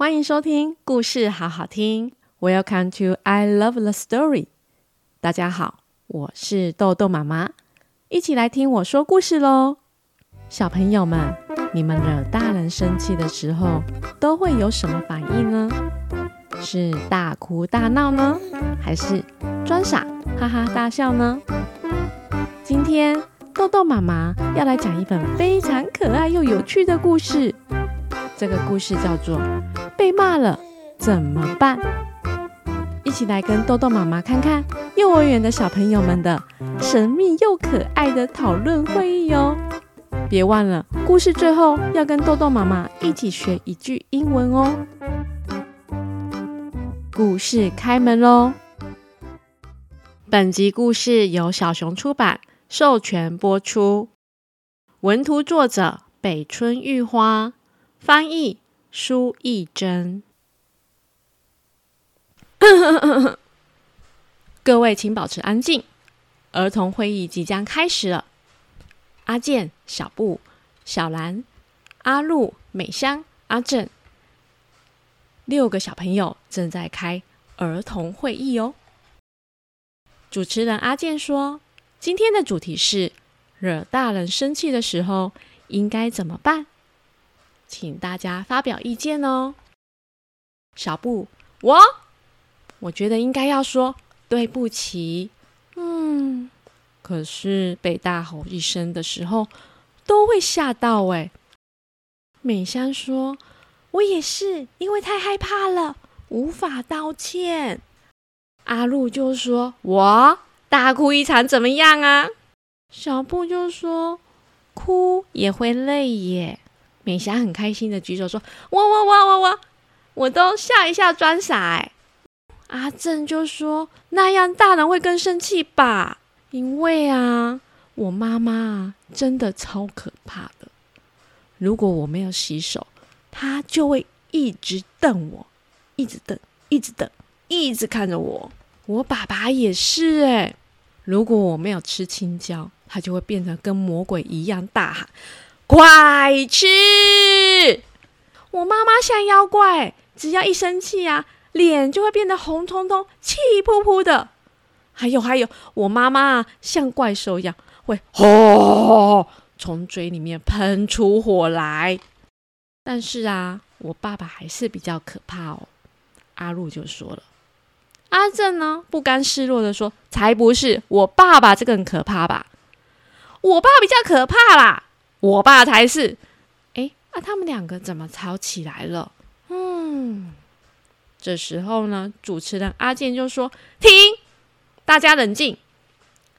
欢迎收听故事好好听。Welcome to I Love the Story。大家好，我是豆豆妈妈，一起来听我说故事喽。小朋友们，你们惹大人生气的时候，都会有什么反应呢？是大哭大闹呢，还是装傻哈哈大笑呢？今天豆豆妈妈要来讲一本非常可爱又有趣的故事。这个故事叫做《被骂了怎么办》，一起来跟豆豆妈妈看看幼儿园的小朋友们的神秘又可爱的讨论会议哟！别忘了，故事最后要跟豆豆妈妈一起学一句英文哦。故事开门喽！本集故事由小熊出版授权播出，文图作者北村玉花。翻译苏懿祯。各位请保持安静，儿童会议即将开始了。阿健、小布、小兰、阿露、美香、阿正，六个小朋友正在开儿童会议哦。主持人阿健说：“今天的主题是惹大人生气的时候应该怎么办？”请大家发表意见哦。小布，我我觉得应该要说对不起。嗯，可是被大吼一声的时候都会吓到哎。美香说：“我也是，因为太害怕了，无法道歉。”阿露就说：“我大哭一场怎么样啊？”小布就说：“哭也会累耶。”美霞很开心的举手说：“我我我我我，我都笑一下装傻。”哎，阿正就说：“那样大人会更生气吧？因为啊，我妈妈真的超可怕的。如果我没有洗手，她就会一直瞪我，一直瞪，一直瞪，一直看着我。我爸爸也是哎，如果我没有吃青椒，他就会变成跟魔鬼一样大喊。”快吃！我妈妈像妖怪，只要一生气啊，脸就会变得红彤彤、气扑扑的。还有还有，我妈妈，像怪兽一样，会吼从嘴里面喷出火来。但是啊，我爸爸还是比较可怕哦。阿露就说了，阿正呢，不甘示弱的说：“才不是，我爸爸这个很可怕吧？我爸比较可怕啦。”我爸才是，哎，那、啊、他们两个怎么吵起来了？嗯，这时候呢，主持人阿健就说：“停，大家冷静。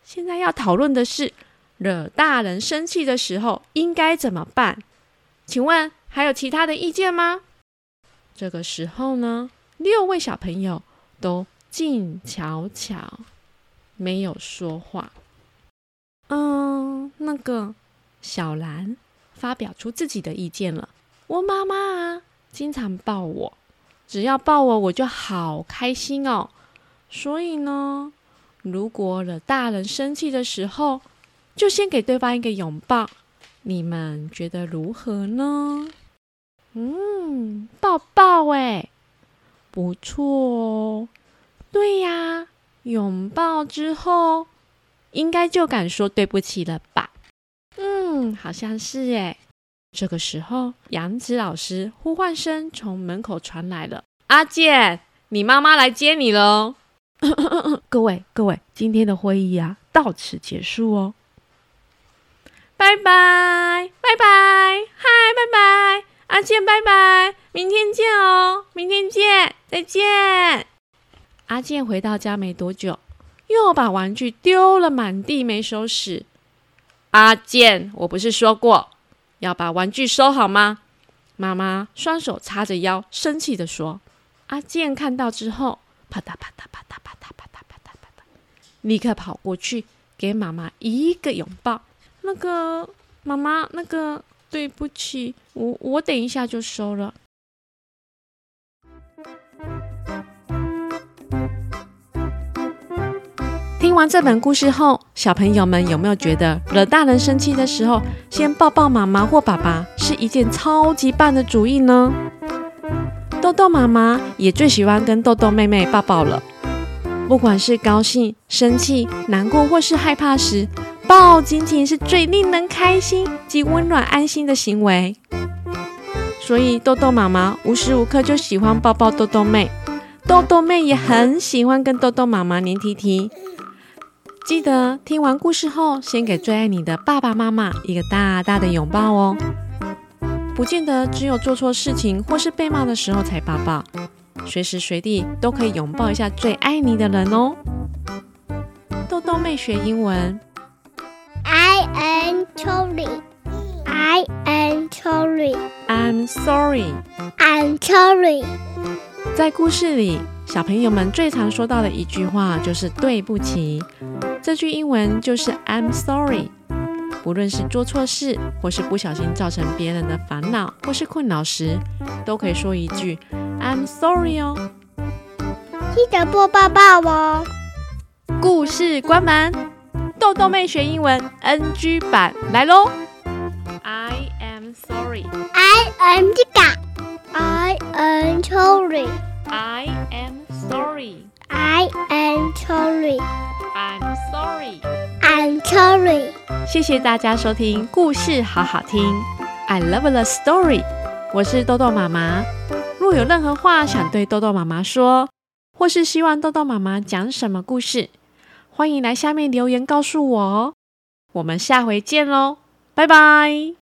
现在要讨论的是，惹大人生气的时候应该怎么办？请问还有其他的意见吗？”这个时候呢，六位小朋友都静悄悄，没有说话。嗯，那个。小兰发表出自己的意见了。我妈妈啊，经常抱我，只要抱我，我就好开心哦。所以呢，如果惹大人生气的时候，就先给对方一个拥抱。你们觉得如何呢？嗯，抱抱哎，不错哦。对呀，拥抱之后，应该就敢说对不起了吧？嗯，好像是耶。这个时候，杨子老师呼唤声从门口传来了：“阿健，你妈妈来接你喽！”各位各位，今天的会议啊，到此结束哦。拜拜拜拜，嗨拜拜，阿健拜拜，明天见哦，明天见，再见。阿健回到家没多久，又把玩具丢了满地，没收拾。阿健，我不是说过要把玩具收好吗？妈妈双手叉着腰，生气地说。阿健看到之后，啪嗒啪嗒啪嗒啪嗒啪嗒啪嗒啪嗒，立刻跑过去给妈妈一个拥抱。那个妈妈，那个对不起，我我等一下就收了。听完这本故事后，小朋友们有没有觉得惹大人生气的时候，先抱抱妈妈或爸爸是一件超级棒的主意呢？豆豆妈妈也最喜欢跟豆豆妹妹抱抱了。不管是高兴、生气、难过或是害怕时，抱紧紧是最令人开心及温暖安心的行为。所以豆豆妈妈无时无刻就喜欢抱抱豆豆妹，豆豆妹也很喜欢跟豆豆妈妈黏贴贴。记得听完故事后，先给最爱你的爸爸妈妈一个大大的拥抱哦。不见得只有做错事情或是被骂的时候才抱抱。随时随地都可以拥抱一下最爱你的人哦。豆豆妹学英文，I am sorry. I am sorry. I'm sorry. I'm sorry. 在故事里，小朋友们最常说到的一句话就是对不起。这句英文就是 I'm sorry。不论是做错事，或是不小心造成别人的烦恼或是困扰时，都可以说一句。I'm sorry 哦，记得播报报哦。故事关门，豆豆妹学英文 NG 版来喽！I am sorry. I am G G。I am sorry. I am sorry. I am sorry. I'm sorry. I'm sorry. 谢谢大家收听故事好好听。I love the story。我是豆豆妈妈。若有任何话想对豆豆妈妈说，或是希望豆豆妈妈讲什么故事，欢迎来下面留言告诉我哦。我们下回见喽，拜拜。